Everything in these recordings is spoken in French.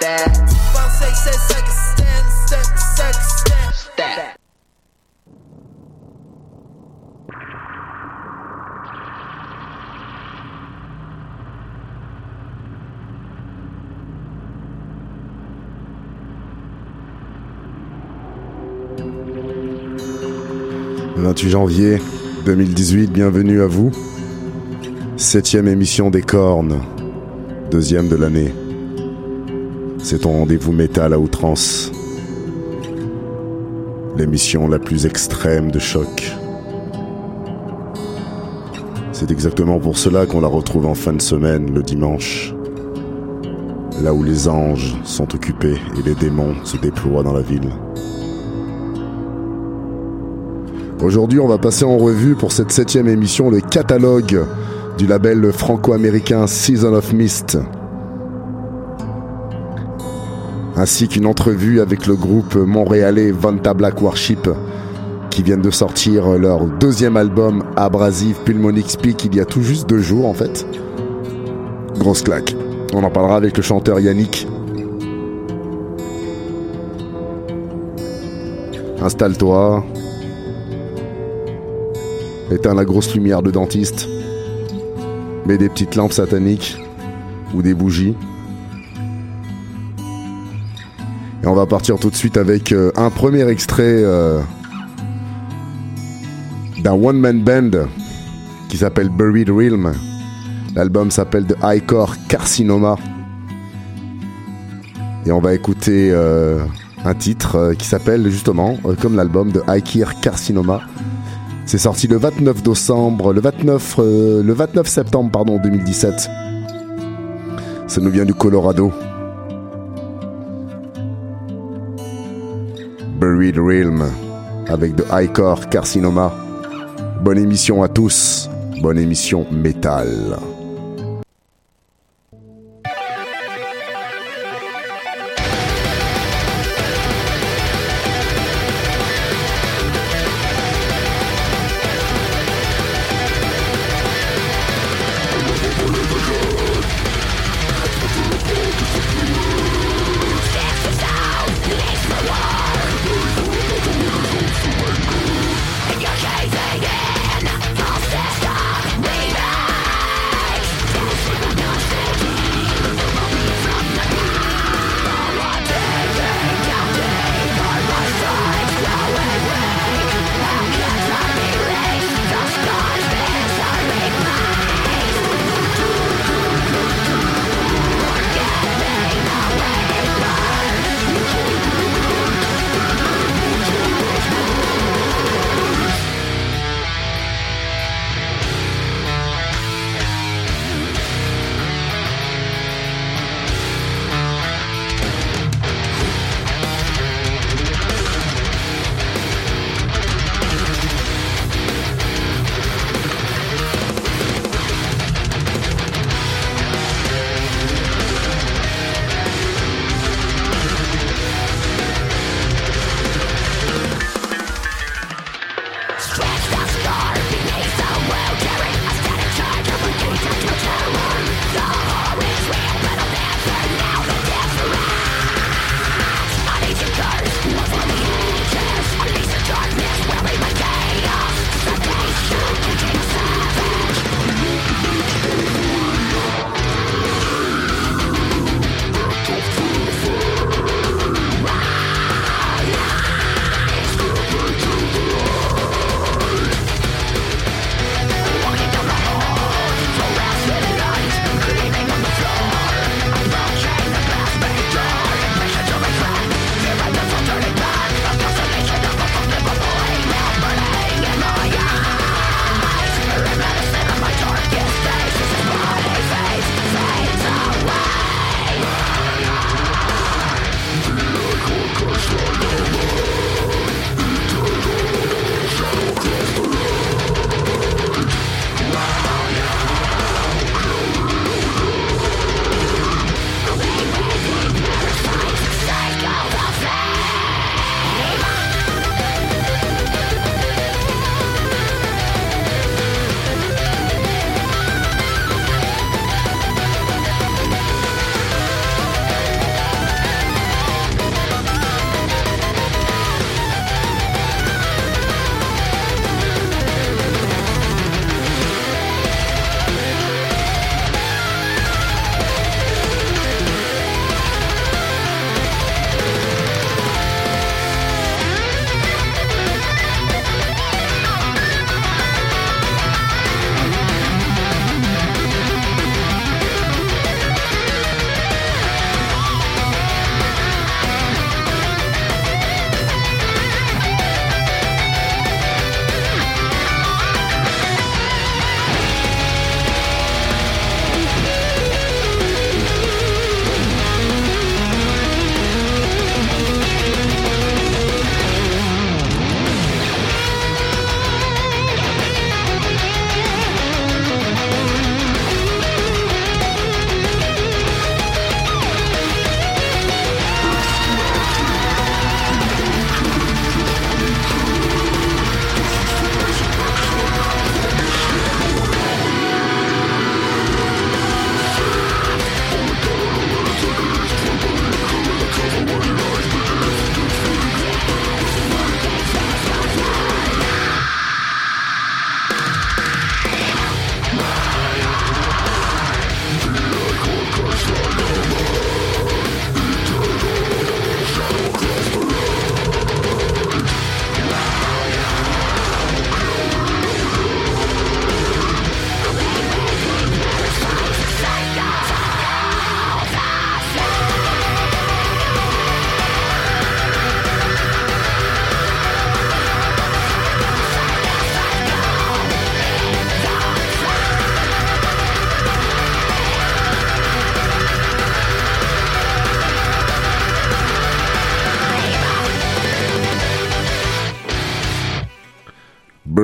Le 28 janvier 2018, bienvenue à vous. Septième émission des cornes, deuxième de l'année. C'est ton rendez-vous métal à outrance. L'émission la plus extrême de choc. C'est exactement pour cela qu'on la retrouve en fin de semaine, le dimanche. Là où les anges sont occupés et les démons se déploient dans la ville. Aujourd'hui, on va passer en revue pour cette septième émission le catalogue du label franco-américain Season of Mist, ainsi qu'une entrevue avec le groupe montréalais Vanta Black Warship, qui viennent de sortir leur deuxième album Abrasive Pulmonic Speak il y a tout juste deux jours en fait. Grosse claque. On en parlera avec le chanteur Yannick. Installe-toi, éteins la grosse lumière de dentiste, mets des petites lampes sataniques ou des bougies. Et on va partir tout de suite avec euh, un premier extrait euh, d'un one-man band qui s'appelle Buried Realm. L'album s'appelle The Highcore Carcinoma. Et on va écouter euh, un titre qui s'appelle justement, comme l'album, de Highcore Carcinoma. C'est sorti le 29 décembre, le 29, euh, le 29 septembre pardon 2017. Ça nous vient du Colorado. Buried Realm avec The Highcore Carcinoma. Bonne émission à tous. Bonne émission métal.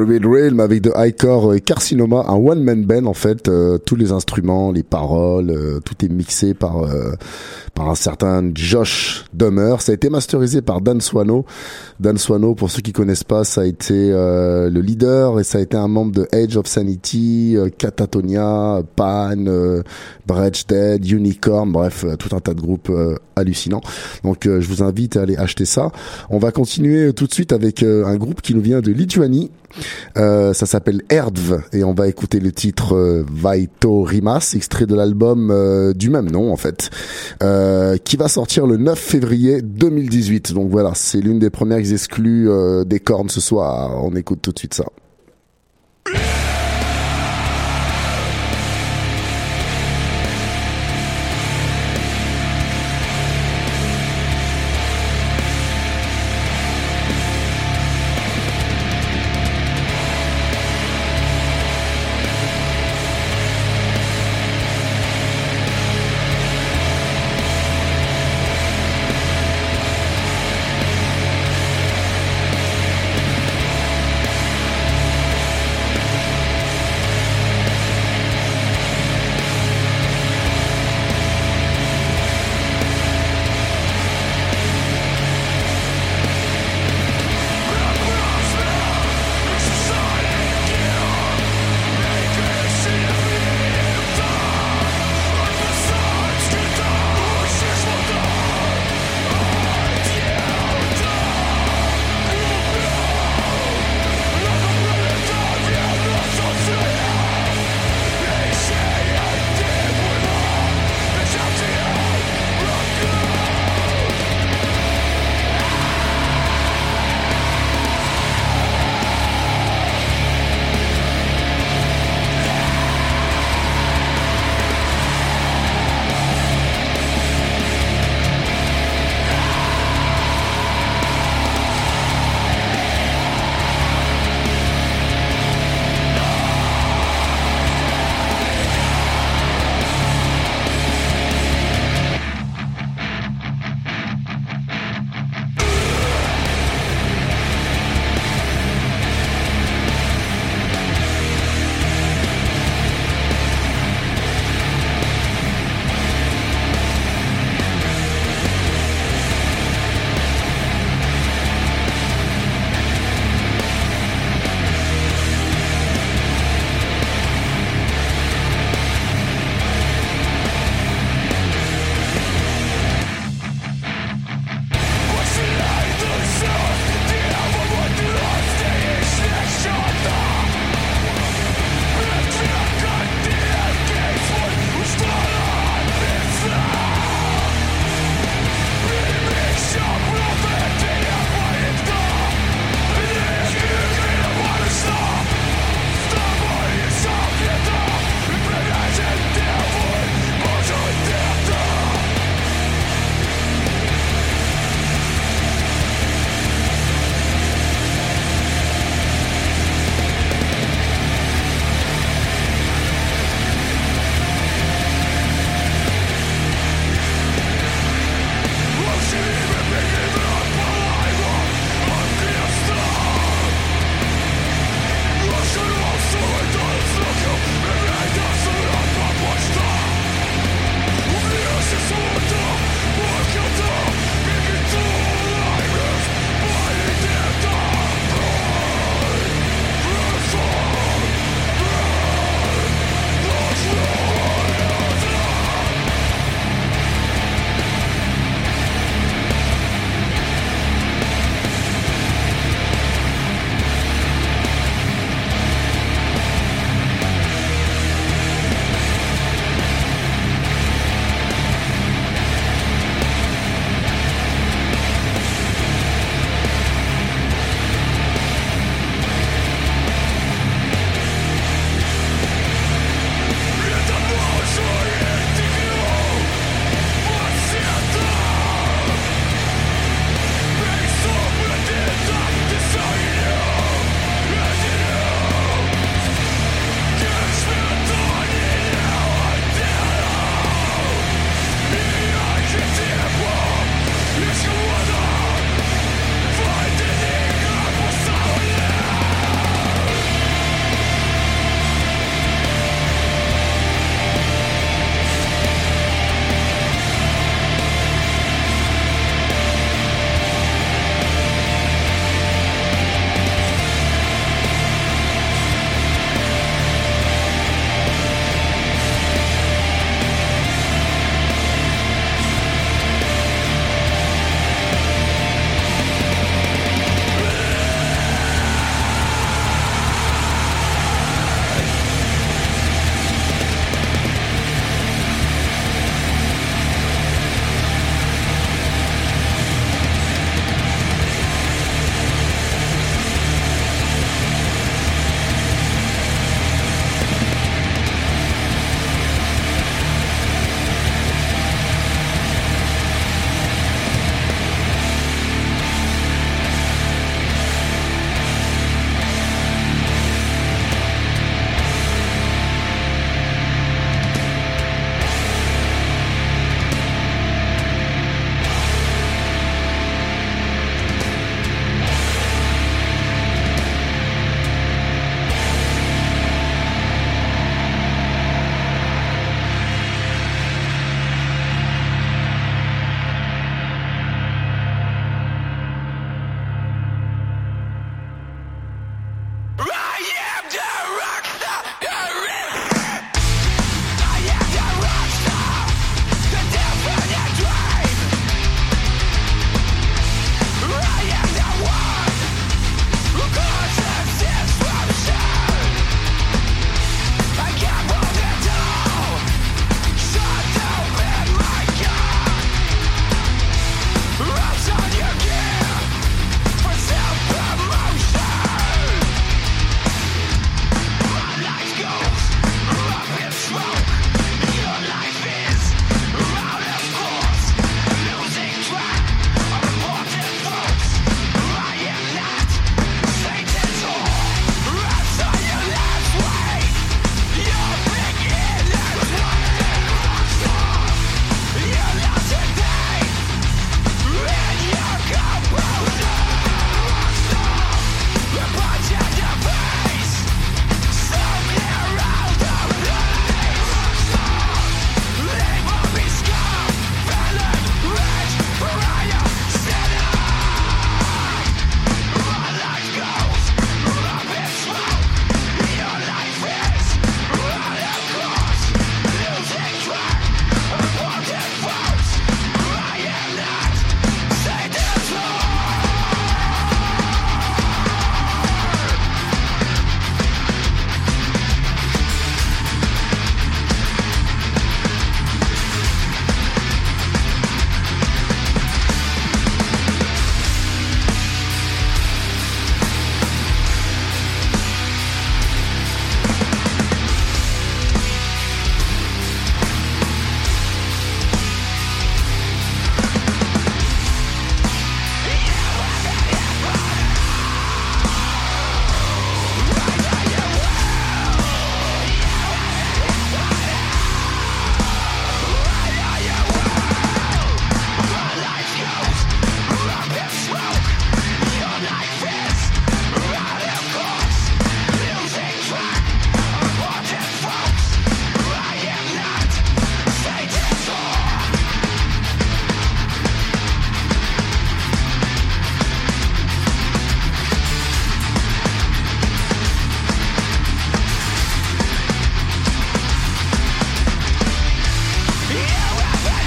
Avec de Highcore euh, Carcinoma, un one-man band en fait. Euh, tous les instruments, les paroles, euh, tout est mixé par par un certain Josh Dummer. Ça a été masterisé par Dan Swano. Dan Swano, pour ceux qui connaissent pas, ça a été le leader et ça a été un membre de Age of Sanity, Catatonia, Pan, euh, Dead, Unicorn, bref, tout un tas de groupes hallucinants. Donc je vous invite à aller acheter ça. On va continuer tout de suite avec un groupe qui nous vient de Lituanie. Euh, ça s'appelle Erdv et on va écouter le titre euh, Vaito Rimas, extrait de l'album euh, du même nom en fait, qui va sortir le 9 février 2018. Donc voilà, c'est l'une des premières exclus des cornes ce soir. On écoute tout de suite ça.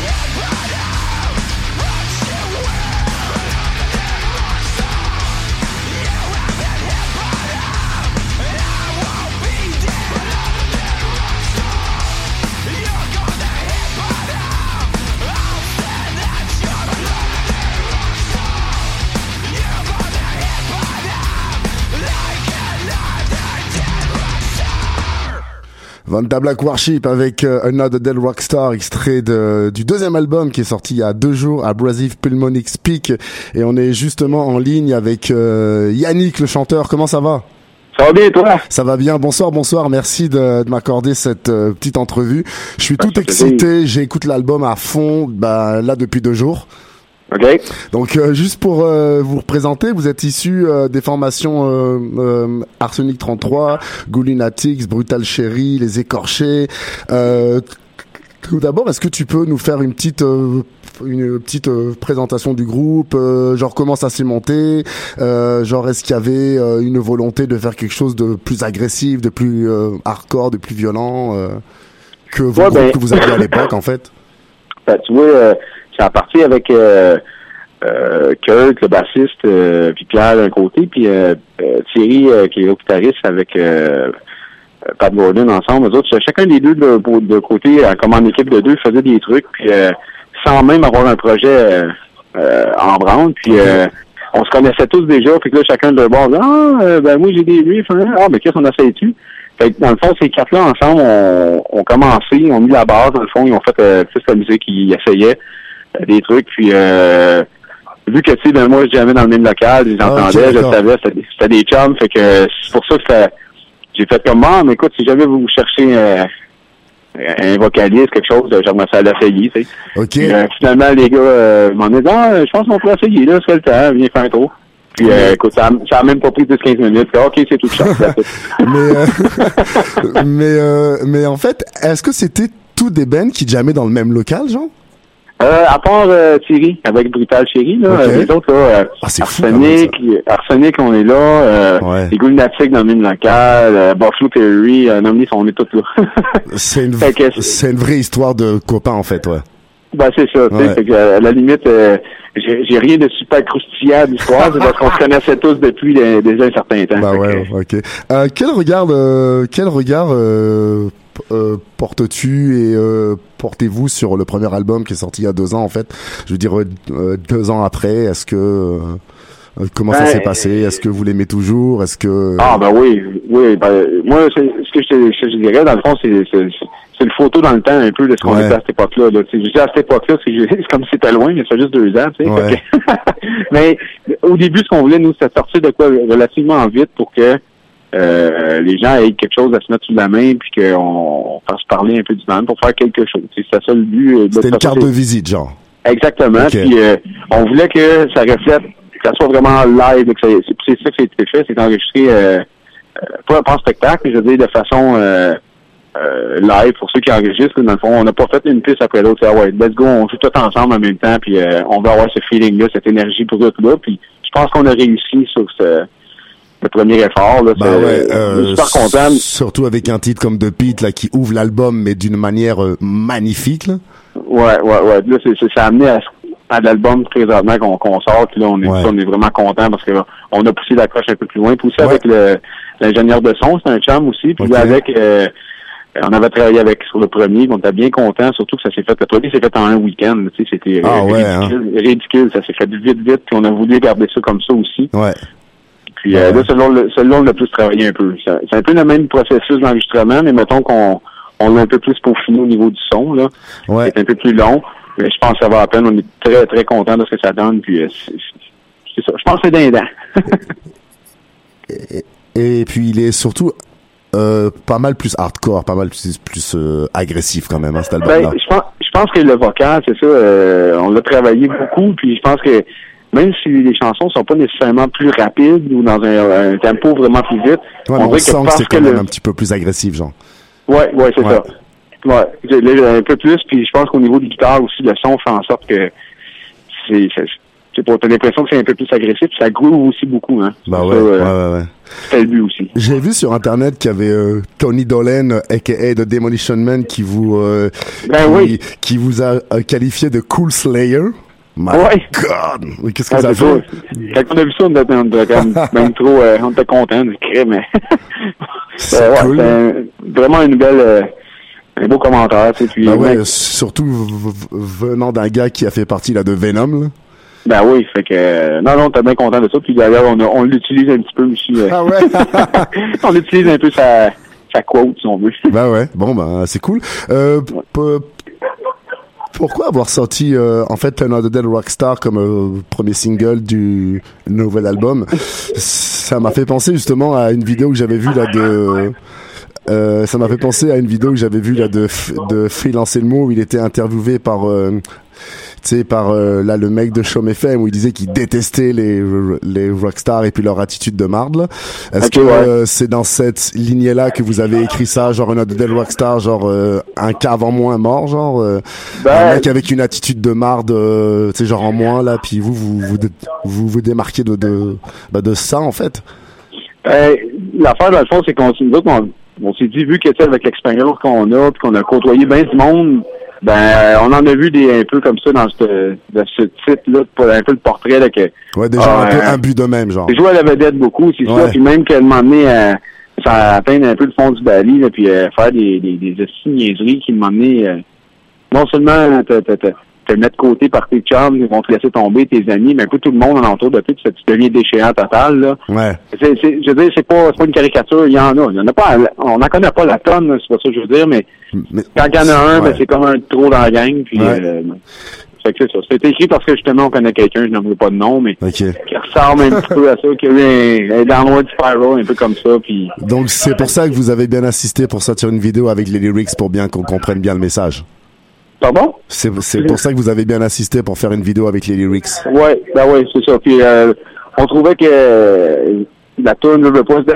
Goodbye. Vanta Black Warship avec euh, Another Dead Rockstar, extrait de, du deuxième album qui est sorti il y a deux jours, Abrasive Pulmonic Speak. Et on est justement en ligne avec euh, Yannick, le chanteur. Comment ça va? Ça va bien, toi? Ça va bien. Bonsoir, bonsoir. Merci de, de m'accorder cette euh, petite entrevue. Je suis tout excité. J'écoute l'album à fond, bah, là, depuis deux jours. OK. Donc euh, juste pour euh, vous représenter, vous êtes issu euh, des formations Arsenic 33, Goulinatics, Brutal Cherry, Les Écorchés. tout d'abord, est-ce que tu peux nous faire une petite une petite présentation du groupe, genre comment ça s'est monté, genre est-ce qu'il y avait une volonté de faire quelque chose de plus agressif, de plus hardcore, de plus violent que, ben, que vous aviez à l'époque en fait? Ben, tu vois ça parti avec euh, euh, Kurt, le bassiste, euh, puis Pierre d'un côté, puis Thierry, qui est le guitariste, avec Pat Gordon ensemble. Eux autres, chacun des deux de, côté, comme en équipe de deux, faisait des trucs, puis sans même avoir un projet en branle, puis on se connaissait tous déjà, puis là, chacun de bord, ah, ben moi j'ai des riffs, hein. ah, ben qu'est-ce qu'on a fait tu dans le fond, ces quatre-là, ensemble, ont on commencé, ont mis la base, dans le fond, ils ont fait la musique, ils essayaient des trucs. Puis euh, vu que tu sais, ben moi jamais dans le même local, j'entendais, ah, je savais, c'était des chums, fait que c'est pour ça que j'ai fait comme ah, mais écoute, si jamais vous cherchez euh, un vocaliste, quelque chose, j'aimerais ça l'essayer, tu sais. Euh, finalement, les gars m'ont dit Ah, je pense qu'on pourrait essayer, là, c'est le temps, viens faire un tour. Puis écoute, ça, ça a même pas pris 10-15 minutes. OK, c'est tout ça. mais mais mais en fait, est-ce que c'était tous des bands qui jammaient dans le même local, genre? Euh, à part euh, Thierry, avec Brutal Thierry, là, les autres, là, euh, ah, Arsenic, Arsenic, on est là, euh, ouais. les Gulnatiques dans le même local, euh, Buffalo Perry, euh, Nomnis, on est tous là. c'est une, c'est une vraie histoire de copains, en fait, ouais. Ben, c'est ça, ouais. tu sais, à la limite, euh, j'ai rien de super croustillant d'histoire, c'est parce qu'on se connaissait tous depuis déjà un certain temps. Bah ouais, ok. Euh, quel regard, quel regard euh, portes-tu et euh, portez-vous sur le premier album qui est sorti il y a deux ans en fait Je veux dire euh, deux ans après, est-ce que comment ça s'est passé? Est-ce que vous l'aimez toujours? Est-ce que ah ben oui, oui. Ben, moi, ce que je, je, dirais dans le fond, c'est c'est le photo dans le temps un peu de ce qu'on était à cette époque-là. Là. Je dis à cette époque-là, c'est comme si c'était loin, mais ça fait juste deux ans. Tu sais, mais au début, ce qu'on voulait, nous, c'était sortir de quoi relativement vite pour que euh, les gens aient quelque chose à se mettre sous la main puis qu'on fasse parler un peu du band pour faire quelque chose. C'est ça le but. Euh, C'était une carte de visite, genre. Exactement. Puis euh, on voulait que ça reflète, que ça soit vraiment live. C'est ça qui a été fait, c'est enregistré euh, pas, en spectacle, mais je veux dire de façon live pour ceux qui enregistrent. Dans le fond, on n'a pas fait une piste après l'autre. Ah ouais, let's go, on joue tout ensemble en même temps, puis on va avoir ce feeling-là, cette énergie pour tout là. Puis je pense qu'on a réussi sur ce le premier effort. Là, bah ouais, euh, super content. Surtout avec un titre comme The Pete là qui ouvre l'album mais d'une manière euh, magnifique. Là. Ouais, ouais, ouais. Là, c'est, c'est, ça a amené à, à l'album présentement qu'on, qu'on sort. Puis là, on est, on est vraiment content parce que on a poussé la coche un peu plus loin. Puis aussi avec le, l'ingénieur de son, c'est un chum aussi. Puis avec euh, on avait travaillé avec sur le premier, on était bien content, surtout que ça s'est fait. Le premier s'est fait en un week-end. Tu sais, c'était ah, ouais, ridicule, hein? ridicule. Ça s'est fait vite, vite. Puis on a voulu garder ça comme ça aussi. Ouais. Puis euh, là, selon le, selon le plus travaillé un peu. C'est un peu le même processus d'enregistrement, mais mettons qu'on on l'a un peu plus peaufiné au niveau du son. là. Ouais. C'est un peu plus long. Mais je pense que ça va à peine. On est très, très content de ce que ça donne. Puis euh, c'est ça. Je pense que c'est dindant. et, et puis il est surtout euh, pas mal plus hardcore, pas mal plus, plus euh, agressif quand même, hein, cet album-là. Ben, je, pense, je pense que le vocal, c'est ça, euh, on l'a travaillé beaucoup, puis je pense que même si les chansons sont pas nécessairement plus rapides ou dans un, tempo vraiment plus vite, on, on sent que, c'est quand même un petit peu plus agressif, genre. Ouais, ouais, c'est ça. Ouais, un peu plus, puis je pense qu'au niveau du guitare aussi, le son fait en sorte que c'est c'est pour t'as l'impression que c'est un peu plus agressif, ça groove aussi beaucoup, hein. Bah ouais, ouais, ouais, ouais. C'est le but aussi. J'ai vu sur internet qu'il y avait euh, Tony Dolan, aka The Demolition Man, qui vous euh, ben qui, oui. qui vous a euh, qualifié de Cool Slayer. My ouais. God! Mais qu'est-ce que Ah, ça fait? Quand on a vu ça, on était, on était comme même trop, euh, on était content du crime, mais C'est Euh, ouais, cool. un- vraiment une belle, euh, un beau commentaire, tu sais, puis Bah ouais, mec, surtout venant d'un gars qui a fait partie là, de Venom. Là. ben oui, fait que non, non, t'es bien content de ça, puis d'ailleurs on, on l'utilise un petit peu aussi, euh, Ah ouais? on utilise un peu sa sa quote, si on veut. Bah ouais, bon, bah, c'est cool. Euh, p- pourquoi avoir sorti euh, en fait Another Dead Rockstar comme euh, premier single du nouvel album? Ça m'a fait penser justement à une vidéo que j'avais vue là de. Euh, ça m'a fait penser à une vidéo que j'avais vue là de de Phil Anselmo où il était interviewé par euh, tu sais par euh, là le mec de Show FM où il disait qu'il détestait les les rockstars et puis leur attitude de marde. Est-ce que ouais. euh, c'est dans cette lignée là que vous avez écrit ça genre Another Dead Rockstar genre euh, un cave en moins mort genre euh, Ben, un mec avec une attitude de marde euh, tu sais genre en moins là puis vous vous vous vous, vous démarquez de de bah, de ça en fait? Euh, L'affaire, dans le fond, c'est qu'on s'est- nous autres, on, on s'est dit, vu que avec l'expérience qu'on a, puis qu'on a côtoyé bien du monde, ben euh, on en a vu des un peu comme ça dans ce, dans ce titre-là, pour un peu le portrait là, que Ouais déjà Ah, un peu un but de même genre. j'ai joué à la vedette beaucoup, c'est Ouais. ça, puis même qu'à un moment donné, euh, ça atteindre un peu le fond du bali, là, puis euh, faire des, des, des niaiseries qui m'ont amené euh, non seulement te, te, te, te mettre de côté par tes chums, ils vont te laisser tomber, tes amis, mais un peu tout le monde alentour de toi, ça, tu deviens déchéant total, là. Ouais. C'est, je veux dire, c'est pas, pas une caricature, il y en a. Il y en a pas, à- on n'en connaît pas la tonne, c'est pas ça que je veux dire, mais Mais quand il y en a un, Ouais. ben, c'est comme un trop dans la gang, puis, Ouais. euh, fait que c'est ça. C'est écrit parce que justement, on connaît quelqu'un, je n'en pas de nom, mais qui ressemble un petit peu à ça, qui a eu un, un downward spiral, un peu comme ça, puis Donc c'est pour ça que vous avez bien insisté pour sortir une vidéo avec les lyrics pour bien qu'on comprenne bien le message. pardon? C'est c'est pour ça que vous avez bien insisté pour faire une vidéo avec les lyrics. Ouais, ben ouais, c'est ça. Puis, euh, on trouvait que la tourne, ne veut pas, pas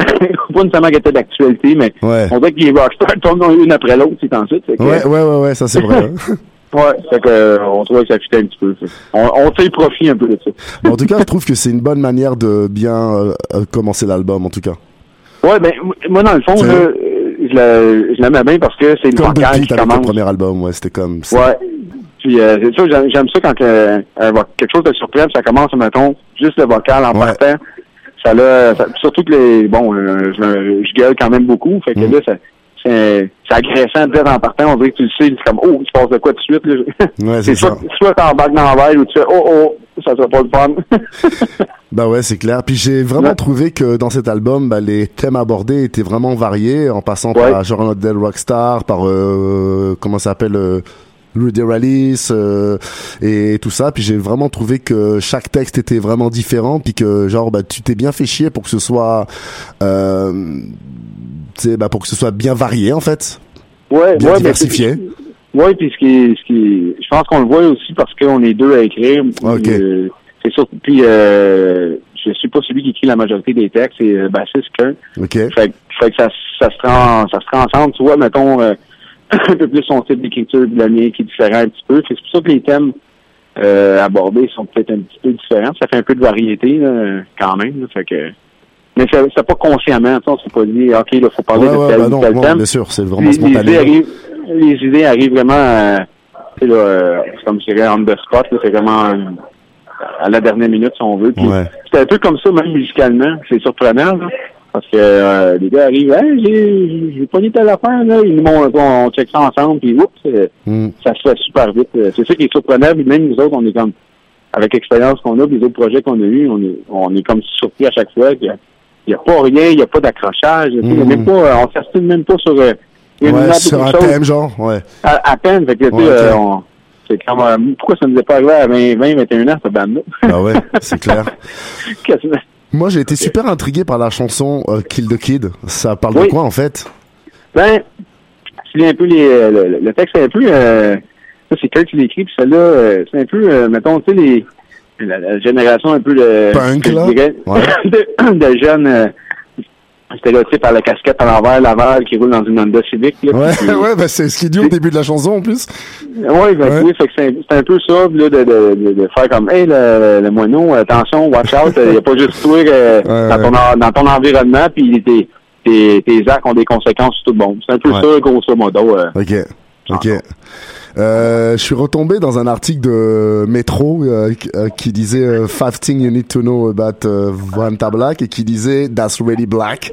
nécessairement qu'elle était d'actualité, mais Ouais. on dirait que les rockstars tournent une après l'autre, c'est ensuite. Fait que, Ouais, ouais, ouais, ouais, ça c'est vrai. hein. Ouais, fait que, euh, on trouvait que ça fitait un petit peu. On, on tire profit un peu de ça. Mais en tout cas, je trouve que c'est une bonne manière de bien euh, euh, commencer l'album, en tout cas. Ouais, ben, moi, dans le fond, là, euh, je la- je l'aimais bien parce que c'est une depuis qui avec le commence. premier album, ouais, c'était comme. Ouais. Puis, euh, c'est ça, j'aime ça quand quelque chose de surprenant, puis ça commence, mettons, juste le vocal en Ouais. partant. Ça l'a, surtout que les, bon, euh, je, je gueule quand même beaucoup, fait que Mm. là, ça, c'est agressant peut-être en partant, on dirait que tu le sais, c'est comme, oh, il se passe de quoi tout de suite, là. Ouais, c'est ça. soit, t'embarques dans la veille ou tu fais, oh, oh, ça sera pas le fun. Bah ouais, c'est clair. Puis j'ai vraiment Ouais. trouvé que dans cet album, bah, les thèmes abordés étaient vraiment variés, en passant Ouais. par genre Dead Rockstar, par euh, comment ça s'appelle. Euh, Rudy Rallis euh, et tout ça puis j'ai vraiment trouvé que chaque texte était vraiment différent puis que genre bah tu t'es bien fait chier pour que ce soit euh, bah pour que ce soit bien varié en fait Ouais, Bien ouais, diversifié. Oui, puis ce qui ce qui je pense qu'on le voit aussi parce qu'on est deux à écrire. Ok. Euh, c'est sûr. Puis euh, je suis pas celui qui écrit la majorité des textes, c'est euh, bassiste Kurt. ok Fait, que- fait que ça, ça se rend, ça se rend ensemble. Tu vois, mettons euh, un peu plus son type d'écriture de la mienne qui est différent un petit peu. C'est pour ça que les thèmes euh, abordés sont peut-être un petit peu différents. Ça fait un peu de variété là, quand même. là. fait que, mais c'est pas consciemment. On s'est pas dit, ok, il faut parler ouais, de ouais, tel bah ou non, tel non, thème bien sûr c'est vraiment les, les spontané idées arrivent, les idées arrivent vraiment, euh, tu sais, là, euh, c'est comme je dirais on the spot, c'est vraiment euh, à la dernière minute si on veut. Puis Ouais. C'est un peu comme ça même musicalement, c'est surprenant là, parce que euh, les gars arrivent, hey, j'ai j'ai pogné telle affaire là, ils nous montrent, on, on check ça ensemble, puis oups, euh, Hmm. ça se fait super vite. Euh, C'est ça qui est surprenant, puis même nous autres, on est comme avec l'expérience qu'on a, puis les autres projets qu'on a eus, on est on est comme surpris à chaque fois. a- Il n'y a pas rien, il n'y a pas d'accrochage. il y a même pas, on s'astine même pas sur euh, une ouais sur un chose. thème genre ouais À, à peine, fait que, Ouais, euh, on- c'est comme, euh, pourquoi ça ne nous est pas arrivé à 20, 20 21 ans, cette bande-là? bah ouais c'est clair Qu'est-ce que- Moi, j'ai été super intrigué par la chanson euh, Kill the Kid. Ça parle de quoi en fait? Ben, c'est un peu les, euh, le, le texte est un peu, euh, ça, c'est quelqu'un qui l'écrit, puis celle-là, euh, c'est un peu, mettons, tu sais, les, la, la génération un peu de, Punk, je là? dirais, Ouais. de, de jeunes, euh, stéréotypes à la casquette à l'envers, Laval, qui roule dans une Honda Civic, là, Ouais, puis- ouais, bah c'est ce qu'il dit au début de la chanson en plus. Oui, ben, Ouais. oui, fait que c'est un peu ça, là, de, de, de, faire comme, hey, le, le moineau, attention, watch out, il n'y a pas juste toi euh, Ouais, dans, ton, dans ton environnement, puis tes, tes, tes actes ont des conséquences sur tout le monde. C'est un peu Ouais. ça, grosso modo. euh. Ok, ok. Euh, je suis retombé dans un article de Metro euh, qui- euh, qui disait euh, Five things you need to know about euh, Vanta Black et qui disait That's really black.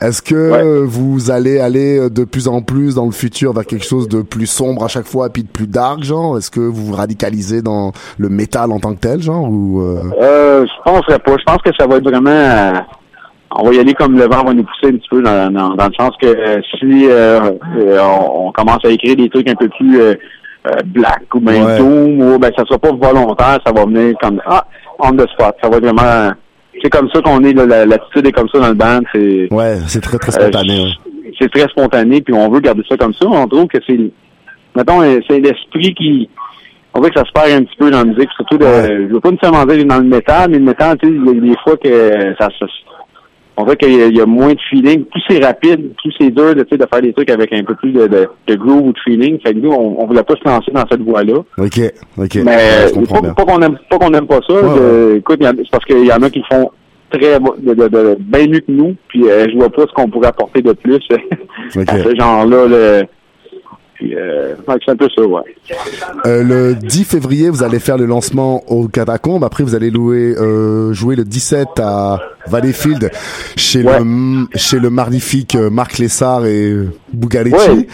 Est-ce que Ouais. vous allez aller de plus en plus dans le futur vers quelque chose de plus sombre à chaque fois puis de plus dark genre? Est-ce que vous vous radicalisez dans le métal en tant que tel genre ou euh... Euh, je penserais pas. Je pense que ça va être vraiment... euh, on va y aller comme le vent va nous pousser un petit peu dans, dans, dans le sens que euh, si euh, euh, on, on commence à écrire des trucs un peu plus euh, black ou ben Ouais. doom ou ben ça sera pas volontaire, ça va venir comme ah on the spot. Ça va être vraiment c'est comme ça qu'on est l'attitude est comme ça dans le band, c'est Ouais, c'est très très euh, spontané. ouais. c'est très spontané puis on veut garder ça comme ça. On trouve que c'est mettons c'est l'esprit qui on veut que ça se perd un petit peu dans la musique, surtout de Ouais. je veux pas nécessairement dire dans le métal, mais le métal, tu sais, des fois que ça se on voit qu'il y, a- il y a moins de feeling. Plus c'est rapide, plus c'est dur de, de faire des trucs avec un peu plus de, de, de groove ou de feeling. Fait que nous, on, on voulait pas se lancer dans cette voie-là. Ok, ok. Mais Ouais, pas, qu'on aime pas qu'on aime pas ça. Ouais, écoute, c'est parce qu'il y en a qui font très bien mieux que nous. Puis euh, je vois pas ce qu'on pourrait apporter de plus à ce genre-là. là. Puis euh, fait que c'est un peu ça, ouais. Euh, le 10 février, vous allez faire le lancement au Catacombes. Après, vous allez louer, euh, jouer le 17 à Valleyfield chez Ouais. le chez le magnifique Marc Lessard et Bugarici. Ouais.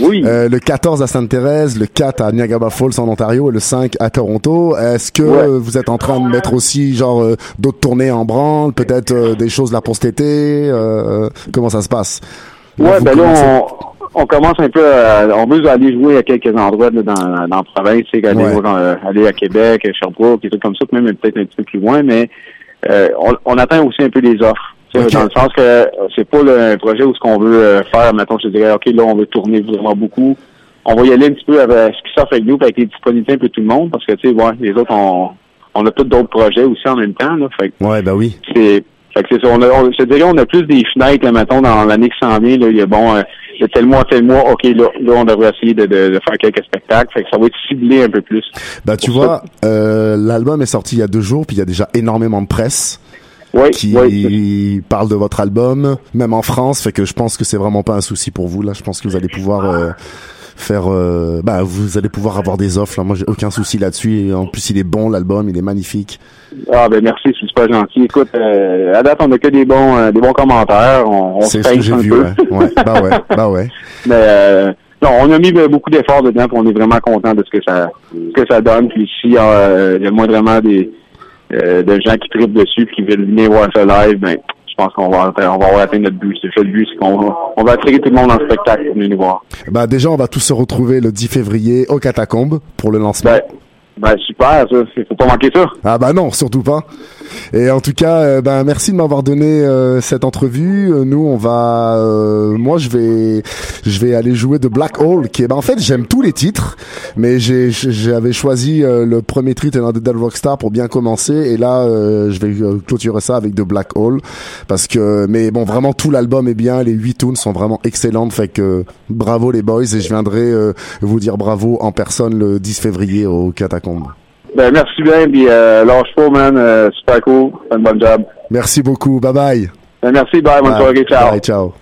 Oui. Le 14 à Sainte-Thérèse, le 4 à Niagara Falls en Ontario et le 5 à Toronto. Est-ce que Ouais. vous êtes en train de mettre aussi genre d'autres tournées en branle, peut-être des choses là pour cet été Comment ça se passe? Ouais, ben là, on, on commence un peu à, on veut aller jouer à quelques endroits là, dans, dans la province, tu sais, aller, Ouais. euh, aller à Québec, à Sherbrooke, des trucs comme ça, même peut-être un petit peu plus loin, mais euh, on, on attend aussi un peu les offres. Dans le sens que euh, c'est pas là, un projet où ce qu'on veut euh, faire, mettons, je te dirais, OK, là, on veut tourner vraiment beaucoup. On va y aller un petit peu avec ce qui s'offre avec nous, avec les disponibilités un peu tout le monde, parce que, tu sais, ouais, les autres, on, on a tous d'autres projets aussi en même temps, là, fait Ouais, bah oui. c'est fait que c'est ça. On a, on, je te dirais, on a plus des fenêtres, là, mettons, dans l'année qui s'en vient. Là, il y a bon, euh, tel mois, tel mois, OK, là, là on devrait essayer de, de, de faire quelques spectacles. Fait que ça va être ciblé un peu plus. Bah tu vois, euh, l'album est sorti il y a deux jours, puis il y a déjà énormément de presse. Oui, qui oui. parle de votre album, même en France, fait que je pense que c'est vraiment pas un souci pour vous là. Je pense que vous allez pouvoir euh, faire, euh, bah vous allez pouvoir avoir des offres. Là. Moi j'ai aucun souci là-dessus. En plus il est bon l'album, il est magnifique. Ah ben merci, c'est super gentil. Écoute, euh, à date, on a que des bons euh, des bons commentaires. On, on C'est ce que j'ai vu. Ouais. ouais, bah ouais, bah ouais. Mais euh, non, on a mis euh, beaucoup d'efforts dedans, puis on est vraiment content de ce que ça ce que ça donne. Puis ici, euh, il y a moins vraiment des euh, de gens qui trippent dessus puis qui veulent venir voir ça live, ben pense qu'on va on va avoir atteint notre but. C'est ça le but, c'est qu'on va on va attirer tout le monde en spectacle pour venir nous voir. Bah déjà on va tous se retrouver le 10 février au Catacombes pour le lancement. Ben, ben super, ça. Faut pas manquer ça. Ah bah non, surtout pas. Et en tout cas, euh, ben merci de m'avoir donné euh, cette entrevue. Euh, nous, on va, moi, je vais, je vais aller jouer de Black Hole, qui est, ben en fait, j'aime tous les titres, mais j'avais choisi le premier titre The Dead Rockstar pour bien commencer, et là, je vais clôturer ça avec de Black Hole, parce que, mais bon, vraiment tout l'album est bien, les huit tunes sont vraiment excellentes, fait que bravo les boys, et je viendrai vous dire bravo en personne le 10 février au Catacombes. Ben merci bien, puis euh, lâche pas, man. Euh, super cool. Un bon job. Merci beaucoup, bye bye. Ben, merci, bye, bonne soirée, ciao. Bye, ciao.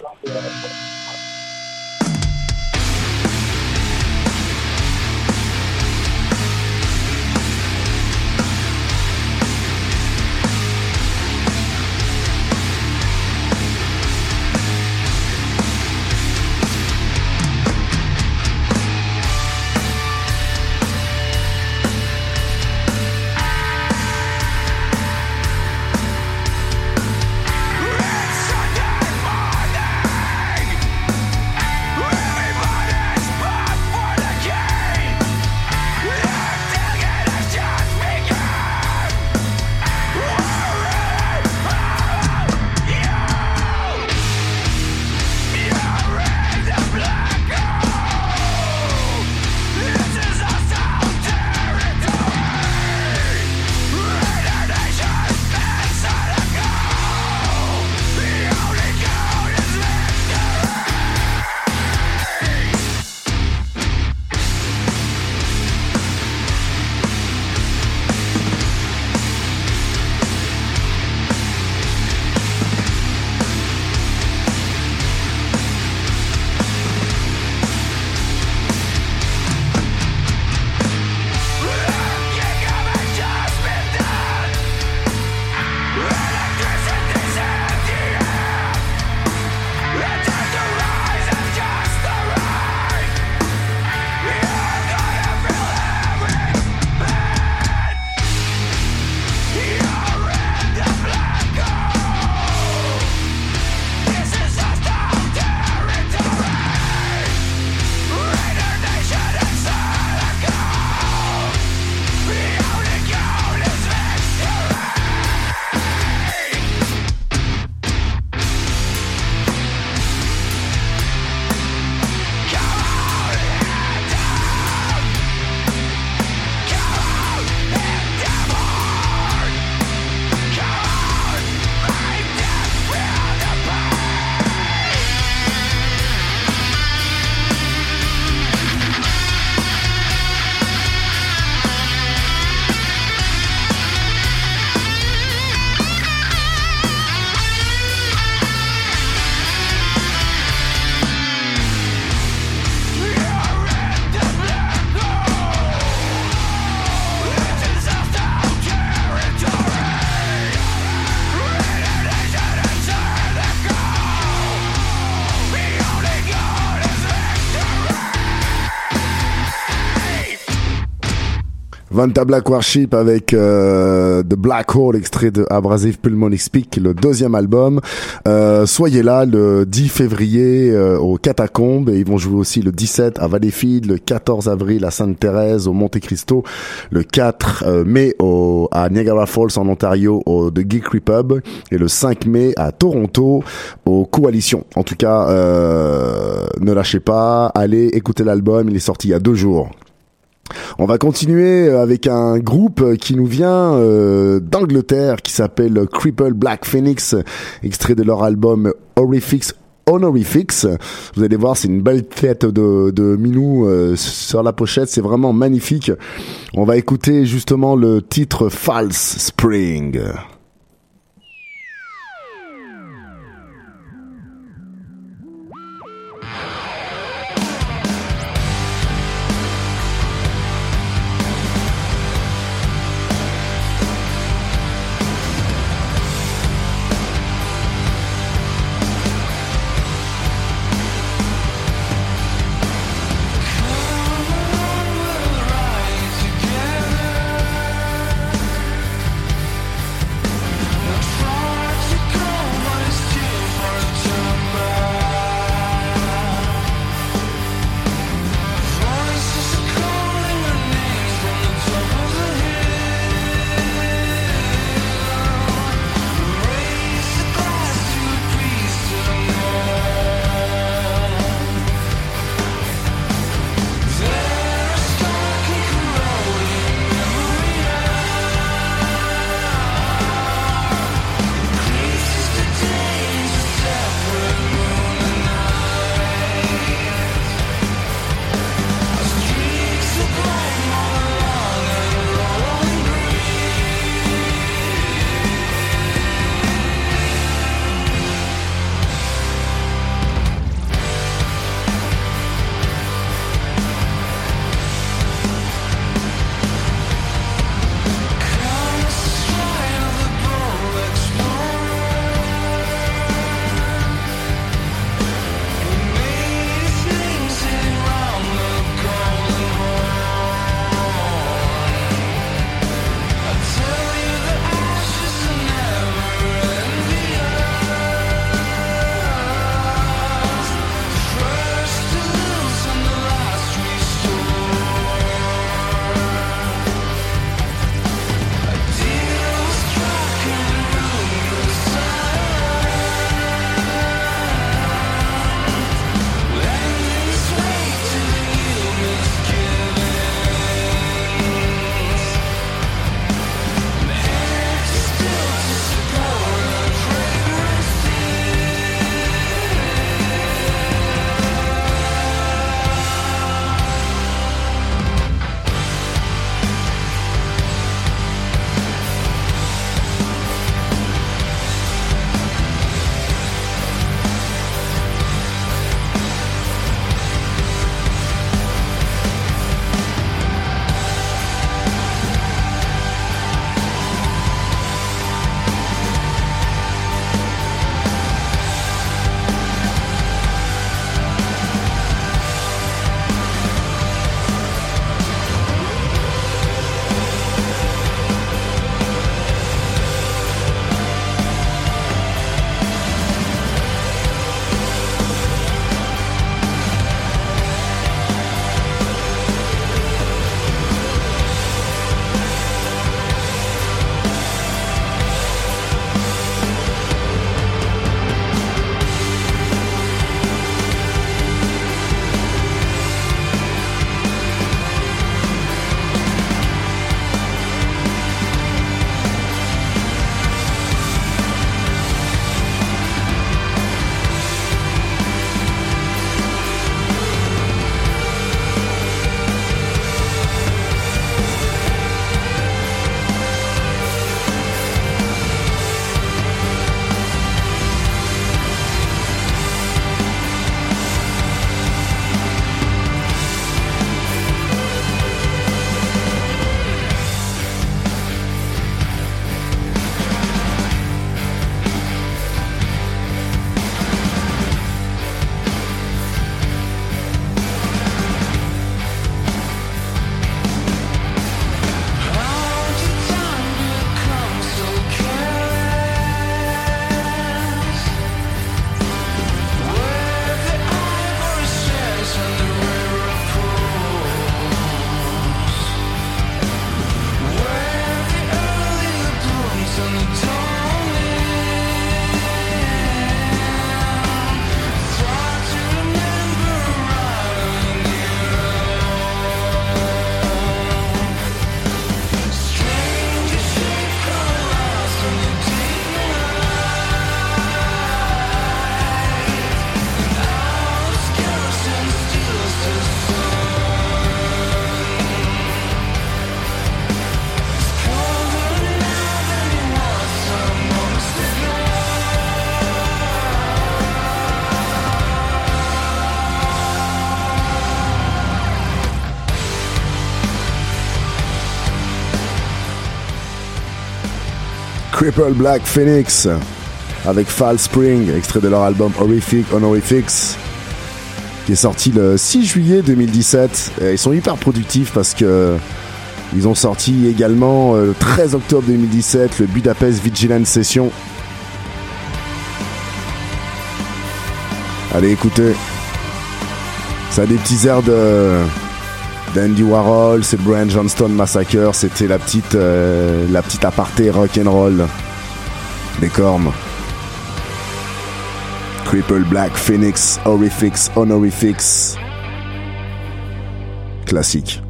Vanta Black Warship avec euh, The Black Hole, extrait de Abrasive Pulmonic Speak, le deuxième album. Euh, soyez là le 10 février euh, au Catacombes et ils vont jouer aussi le 17 à Valleyfield, le 14 avril à Sainte-Thérèse, au Monte Cristo, le 4 euh, mai au, à Niagara Falls en Ontario au The Geek Pub et le 5 mai à Toronto au Coalition. En tout cas, ne lâchez pas, allez écouter l'album, il est sorti il y a deux jours. On va continuer avec un groupe qui nous vient euh, d'Angleterre qui s'appelle Cripple Black Phoenix, extrait de leur album Horrifix Honorifics. Vous allez voir, c'est une belle tête de, de Minou euh, sur la pochette, c'est vraiment magnifique. On va écouter justement le titre False Spring. Cripple Black Phoenix avec Fall Spring, extrait de leur album Horrific Honorifics, qui est sorti le 6 juillet 2017. Et ils sont hyper productifs parce que ils ont sorti également euh, le 13 octobre 2017 le Budapest Vigilance Session. Allez écoutez, ça a des petits airs de d'Andy Warhol, c'est Brian Johnston Massacre, c'était la petite euh, la petite aparté rock and roll des cornes. Cripple Black Phoenix Horrifics Honorifics. Classique.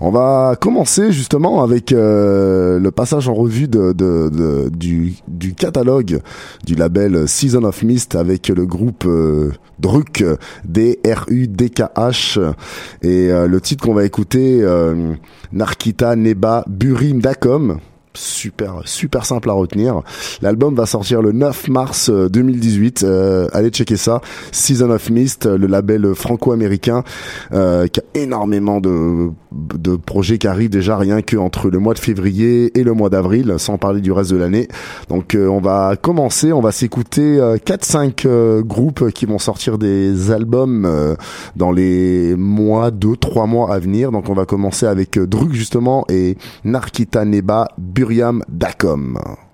On va commencer justement avec euh, le passage en revue du, catalogue du label Season of Mist avec le groupe euh, Druk, D-R-U-D-K-H. Et euh, le titre qu'on va écouter, euh, Narkita Neba Burim Dakom super super simple à retenir. L'album va sortir le 9 mars 2018. Euh, allez checker ça. Season of Mist, le label franco-américain euh, qui a énormément de de projets qui arrivent déjà rien que entre le mois de février et le mois d'avril, sans parler du reste de l'année. Donc euh, on va commencer, on va s'écouter 4-5 groupes qui vont sortir des albums dans les mois, 2 trois mois à venir. Donc on va commencer avec Drug justement et Narkita Neba Buriam Dacom.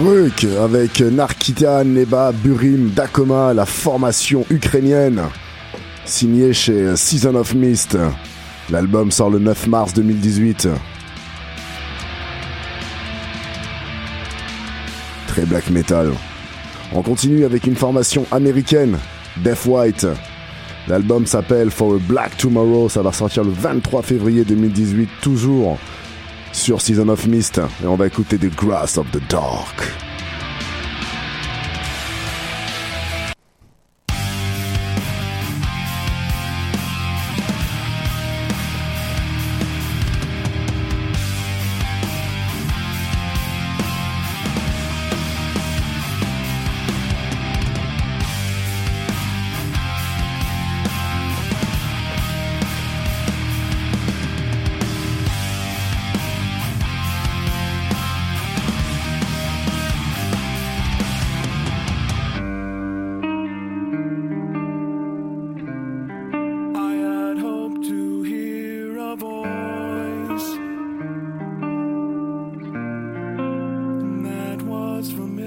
Avec Narkita, Neba, Burim, Dakoma, la formation ukrainienne. Signé chez Season of Mist. L'album sort le 9 mars 2018. Très black metal. On continue avec une formation américaine, Death White. L'album s'appelle For a Black Tomorrow, ça va sortir le 23 février 2018, toujours sur Season of Mist. Et on va écouter The Grass of the Dark. was from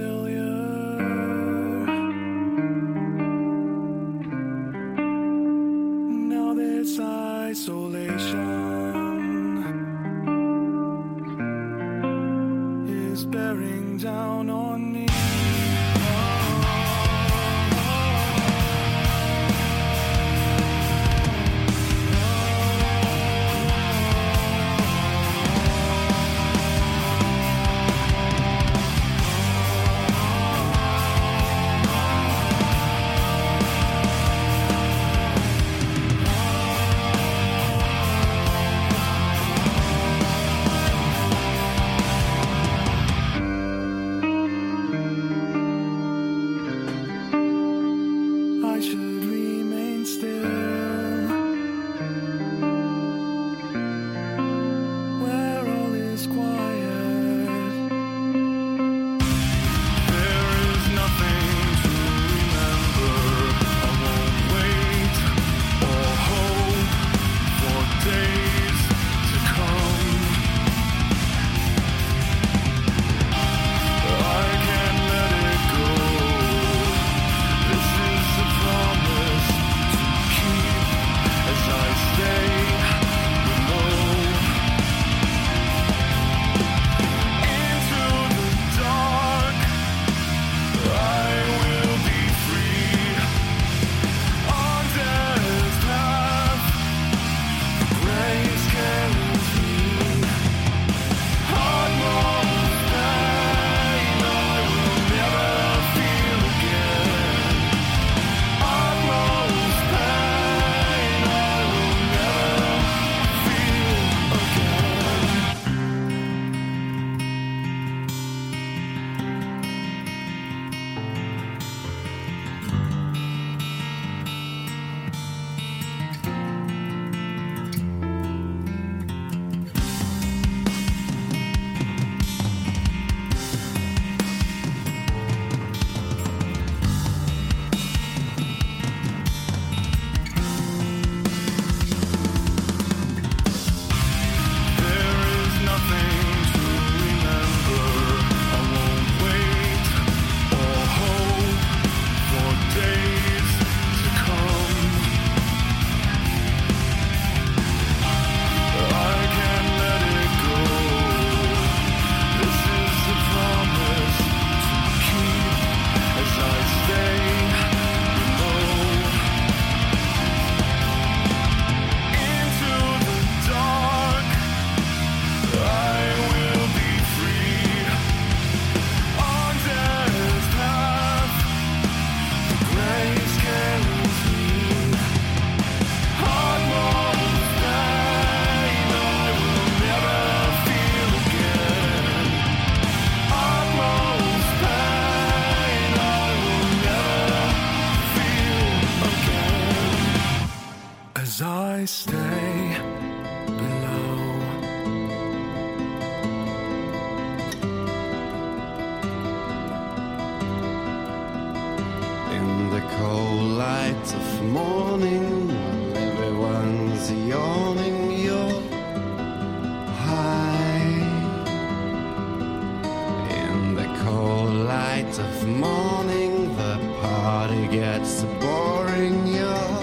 gets boring, you're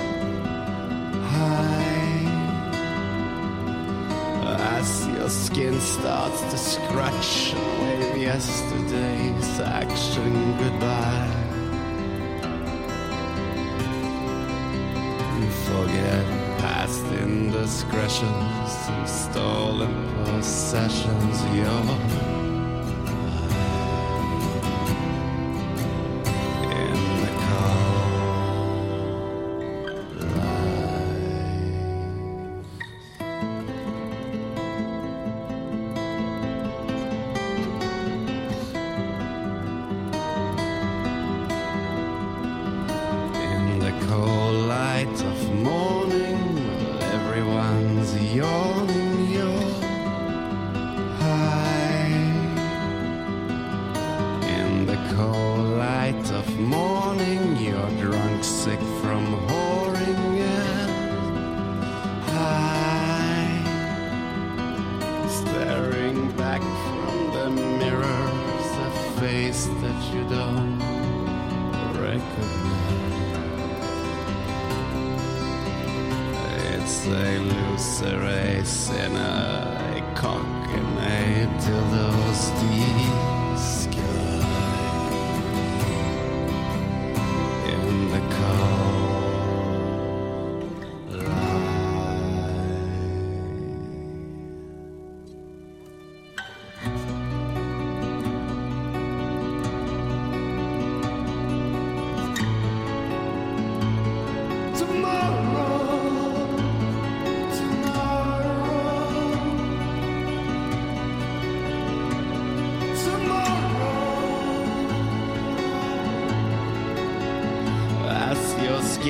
high. As your skin starts to scratch and wave yesterday's action goodbye. You forget past indiscretions and stolen possessions. You're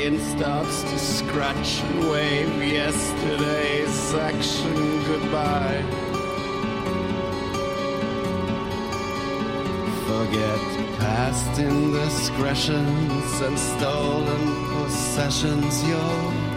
Skin starts to scratch and wave yesterday's action goodbye. Forget past indiscretions and stolen possessions. You're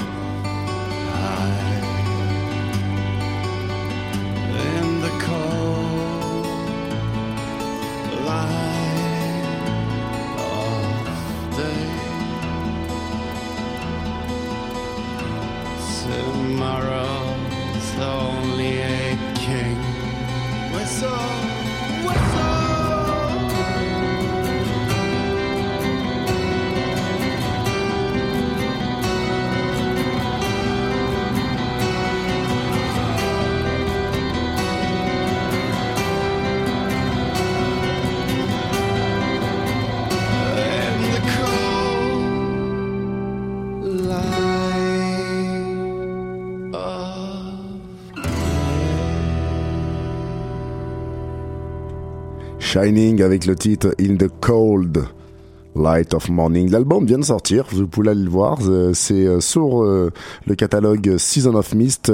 Shining avec le titre In the Cold Light of Morning. L'album vient de sortir, vous pouvez aller le voir. euh, C'est euh, sur euh, le catalogue Season of Mist.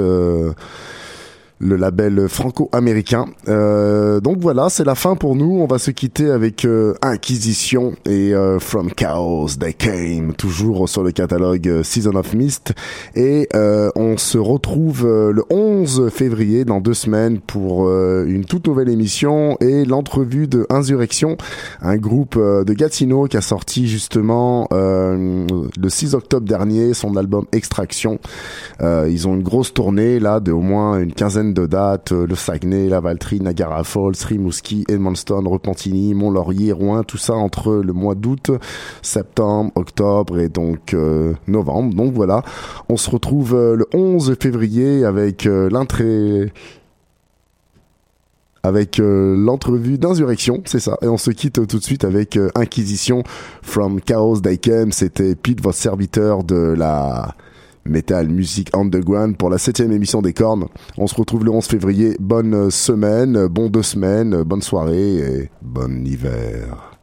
Le label franco-américain. Euh, donc voilà, c'est la fin pour nous. On va se quitter avec euh, Inquisition et euh, From Chaos They Came, toujours sur le catalogue euh, Season of Mist. Et on se retrouve le 11 février, dans deux semaines, pour une toute nouvelle émission et l'entrevue de Insurrection, un groupe de Gatineau qui a sorti justement le 6 octobre dernier son album Extraction. Ils ont une grosse tournée là de au moins une quinzaine de dates, euh, le Saguenay, la Valtrie, Niagara Falls, Rimouski, Edmonton, Repentigny, Mont-Laurier, Rouen, tout ça entre le mois d'août, septembre, octobre et donc euh, novembre. Donc voilà, on se retrouve euh, le 11 février avec l'intré avec l'entrevue d'Insurrection, c'est ça. Et on se quitte tout de suite avec Inquisition from Chaos Daikem. C'était Pete, votre serviteur de la Metal Music Underground pour la septième émission des Cornes. On se retrouve le 11 février. Bonne semaine, bon deux semaines, bonne soirée et bon hiver.